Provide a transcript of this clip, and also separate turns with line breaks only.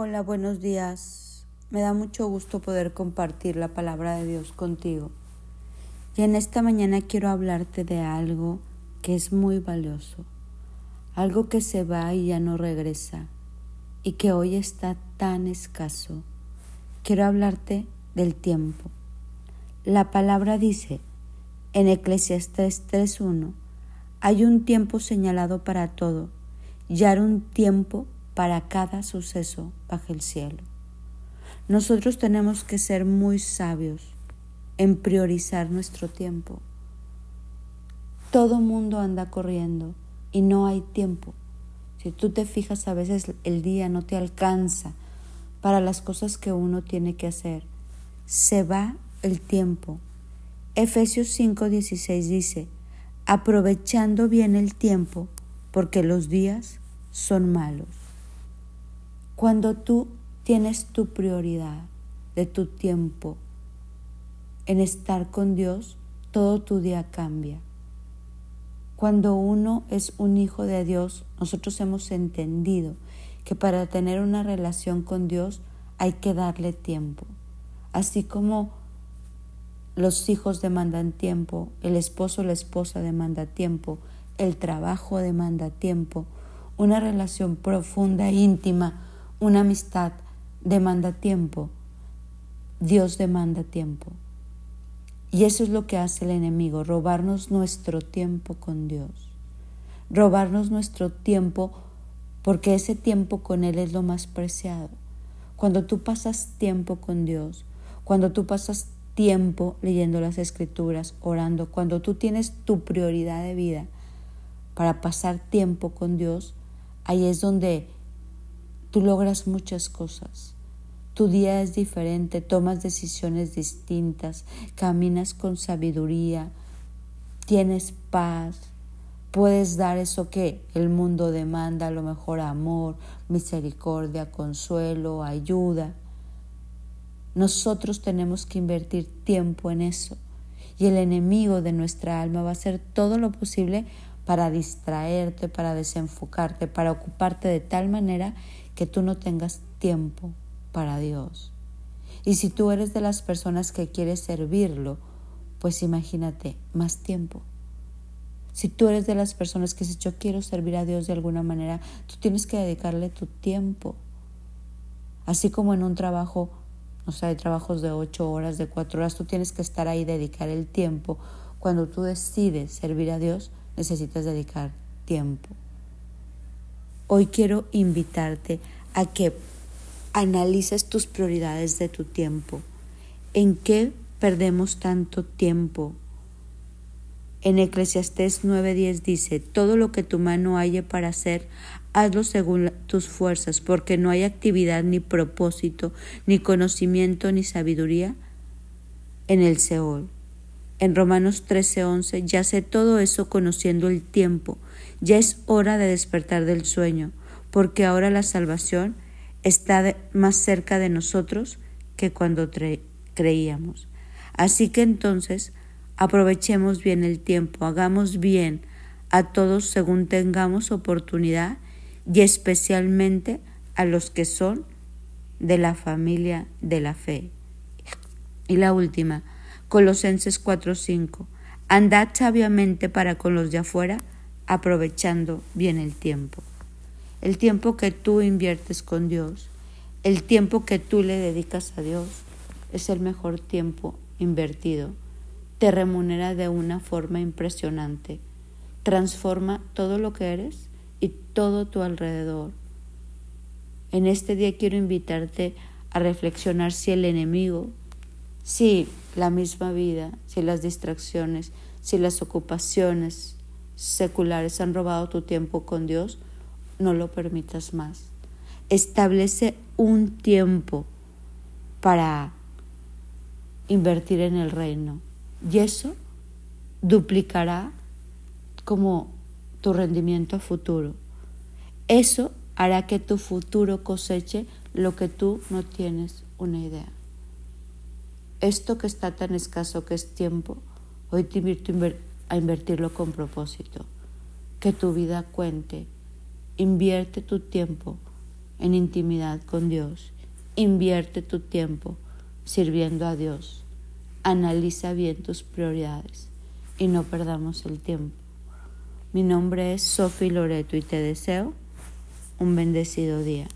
Hola, buenos días. Me da mucho gusto poder compartir la palabra de Dios contigo. Y en esta mañana quiero hablarte de algo que es muy valioso, algo que se va y ya no regresa y que hoy está tan escaso. Quiero hablarte del tiempo. La palabra dice en Eclesiastes 3.1, hay un tiempo señalado para todo y hay un tiempo para cada suceso bajo el cielo. Nosotros tenemos que ser muy sabios en priorizar nuestro tiempo. Todo mundo anda corriendo y no hay tiempo. Si tú te fijas, a veces el día no te alcanza para las cosas que uno tiene que hacer. Se va el tiempo. Efesios 5:16 dice, aprovechando bien el tiempo, porque los días son malos. Cuando tú tienes tu prioridad de tu tiempo en estar con Dios, todo tu día cambia. Cuando uno es un hijo de Dios, nosotros hemos entendido que para tener una relación con Dios hay que darle tiempo. Así como los hijos demandan tiempo, el esposo o la esposa demanda tiempo, el trabajo demanda tiempo, una relación profunda e íntima una amistad demanda tiempo. Dios demanda tiempo. Y eso es lo que hace el enemigo, robarnos nuestro tiempo con Dios. Robarnos nuestro tiempo porque ese tiempo con Él es lo más preciado. Cuando tú pasas tiempo con Dios, cuando tú pasas tiempo leyendo las escrituras, orando, cuando tú tienes tu prioridad de vida para pasar tiempo con Dios, ahí es donde tú logras muchas cosas. Tu día es diferente, tomas decisiones distintas, caminas con sabiduría, tienes paz, puedes dar eso que el mundo demanda, a lo mejor amor, misericordia, consuelo, ayuda. Nosotros tenemos que invertir tiempo en eso y el enemigo de nuestra alma va a hacer todo lo posible para distraerte, para desenfocarte, para ocuparte de tal manera que tú no tengas tiempo para Dios. Y si tú eres de las personas que quieres servirlo, pues imagínate más tiempo. Si tú eres de las personas que dices yo quiero servir a Dios de alguna manera, tú tienes que dedicarle tu tiempo. Así como en un trabajo, o sea, hay trabajos de ocho horas, de cuatro horas, tú tienes que estar ahí, dedicar el tiempo. Cuando tú decides servir a Dios, necesitas dedicar tiempo. Hoy quiero invitarte a que analices tus prioridades de tu tiempo. ¿En qué perdemos tanto tiempo? En Eclesiastés 9:10 dice, todo lo que tu mano halle para hacer, hazlo según tus fuerzas, porque no hay actividad ni propósito, ni conocimiento, ni sabiduría en el Seol. En Romanos 13:11, ya sé todo eso conociendo el tiempo, ya es hora de despertar del sueño, porque ahora la salvación está más cerca de nosotros que cuando creíamos. Así que entonces aprovechemos bien el tiempo, hagamos bien a todos según tengamos oportunidad y especialmente a los que son de la familia de la fe. Y la última, Colosenses 4:5. Andad sabiamente para con los de afuera, aprovechando bien el tiempo. El tiempo que tú inviertes con Dios, el tiempo que tú le dedicas a Dios, es el mejor tiempo invertido. Te remunera de una forma impresionante. Transforma todo lo que eres y todo tu alrededor. En este día quiero invitarte a reflexionar si el enemigo, si la misma vida, si las distracciones, si las ocupaciones, seculares han robado tu tiempo con Dios, no lo permitas más. Establece un tiempo para invertir en el reino y eso duplicará como tu rendimiento futuro. Eso hará que tu futuro coseche lo que tú no tienes una idea. Esto que está tan escaso que es tiempo, hoy te invito invertirlo con propósito. Que tu vida cuente. Invierte tu tiempo en intimidad con Dios. Invierte tu tiempo sirviendo a Dios. Analiza bien tus prioridades y no perdamos el tiempo. Mi nombre es Sophie Loreto y te deseo un bendecido día.